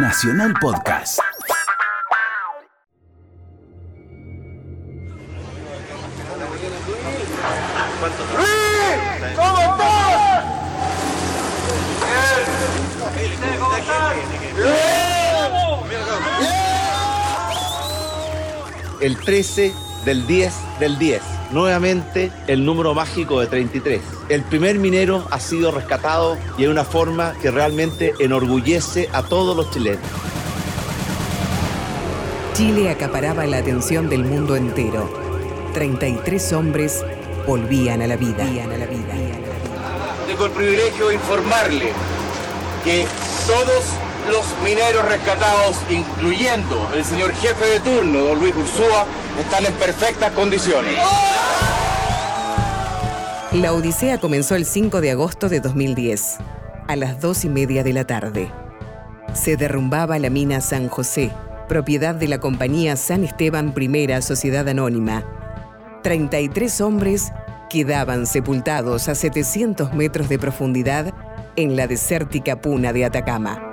Nacional Podcast. El 13 del 10 del 10. Nuevamente el número mágico de 33. El primer minero ha sido rescatado y de una forma que realmente enorgullece a todos los chilenos. Chile acaparaba la atención del mundo entero. 33 hombres volvían a la vida. Volvían a la vida. Tengo el privilegio de informarle que todos los mineros rescatados, incluyendo el señor jefe de turno, don Luis Ursúa, están en perfectas condiciones. La Odisea comenzó el 5 de agosto de 2010, a las dos y media de la tarde. Se derrumbaba la mina San José, propiedad de la compañía San Esteban I Sociedad Anónima. 33 hombres quedaban sepultados a 700 metros de profundidad en la desértica puna de Atacama.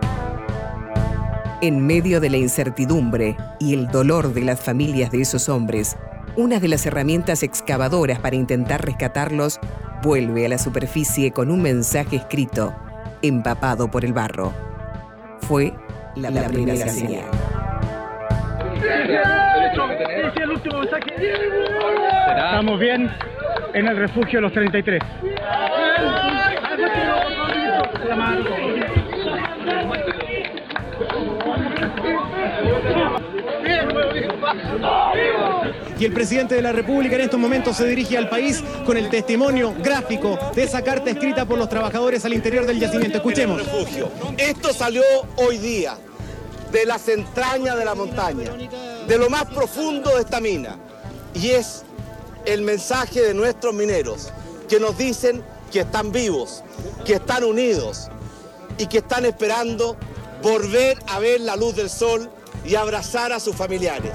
En medio de la incertidumbre y el dolor de las familias de esos hombres, una de las herramientas excavadoras para intentar rescatarlos vuelve a la superficie con un mensaje escrito, empapado por el barro. Fue la, primera, señal. Estamos bien en el refugio de los 33. Y el presidente de la República en estos momentos se dirige al país con el testimonio gráfico de esa carta escrita por los trabajadores al interior del yacimiento. Escuchemos. Esto salió hoy día de las entrañas de la montaña, de lo más profundo de esta mina. Y es el mensaje de nuestros mineros que nos dicen que están vivos, que están unidos y que están esperando volver a ver la luz del sol y abrazar a sus familiares.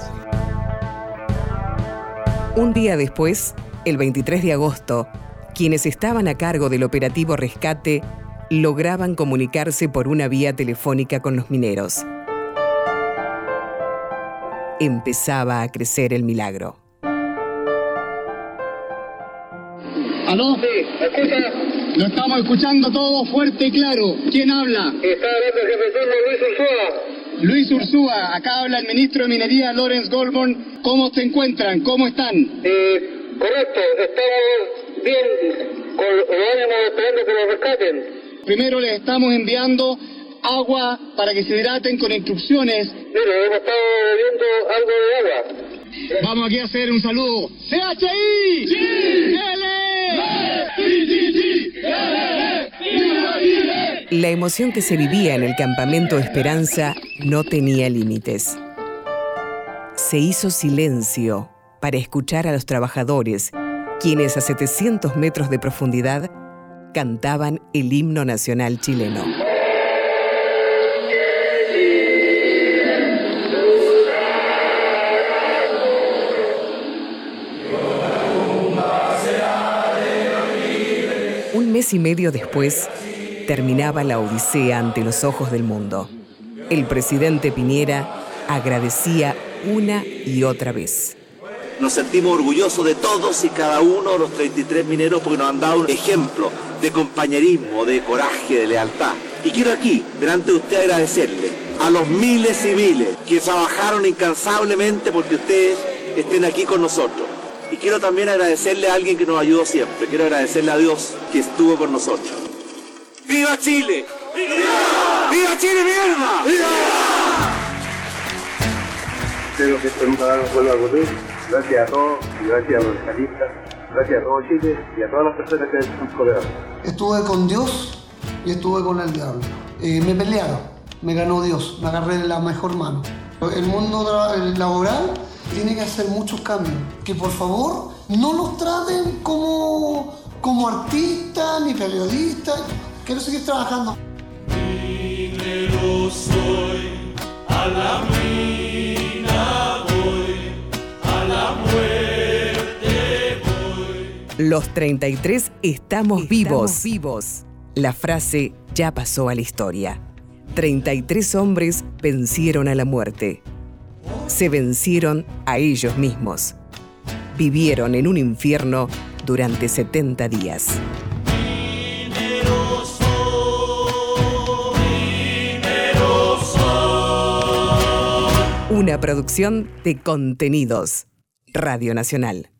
Un día después, el 23 de agosto, quienes estaban a cargo del operativo rescate lograban comunicarse por una vía telefónica con los mineros. Empezaba a crecer el milagro. ¿Aló? Sí, escucha. Lo estamos escuchando todo fuerte y claro. ¿Quién habla? Está hablando el jefe Luis Ursúa. Luis Ursúa, acá habla el ministro de Minería, Lawrence Goldborn. ¿Cómo se encuentran? ¿Cómo están? Eh, correcto, estamos bien, con los ánimos esperando que nos rescaten. Primero les estamos enviando agua para que se hidraten con instrucciones. Mira, hemos estado bebiendo algo de agua. Vamos aquí a hacer un saludo. ¡CHI! ¡Sí! ¡L! ¡Sí, sí, sí! La emoción que se vivía en el campamento Esperanza no tenía límites. Se hizo silencio para escuchar a los trabajadores, quienes a 700 metros de profundidad cantaban el himno nacional chileno. Un mes y medio después, terminaba la odisea ante los ojos del mundo. El presidente Piñera agradecía una y otra vez. Nos sentimos orgullosos de todos y cada uno de los 33 mineros porque nos han dado un ejemplo de compañerismo, de coraje, de lealtad. Y quiero aquí, delante de usted, agradecerle a los miles y miles que trabajaron incansablemente porque ustedes estén aquí con nosotros. Y quiero también agradecerle a alguien que nos ayudó siempre. Quiero agradecerle a Dios que estuvo con nosotros. ¡Viva Chile! ¡Viva! ¡Viva Chile, mierda! ¡Viva! Espero que esto nunca vuelva a ocurrir. Gracias a todos y gracias a los estadistas, gracias a todo Chile y a todas las personas que han coleado. Estuve con Dios y estuve con el diablo. Eh, me pelearon, me ganó Dios, me agarré la mejor mano. El mundo laboral tiene que hacer muchos cambios. Que por favor no nos traten como, como artistas ni periodistas quiero seguir trabajando. soy, a la mina voy, a la muerte voy. Los 33 estamos, vivos. vivos. La frase ya pasó a la historia. 33 hombres vencieron a la muerte. Se vencieron a ellos mismos. Vivieron en un infierno durante 70 días. Una producción de contenidos. Radio Nacional.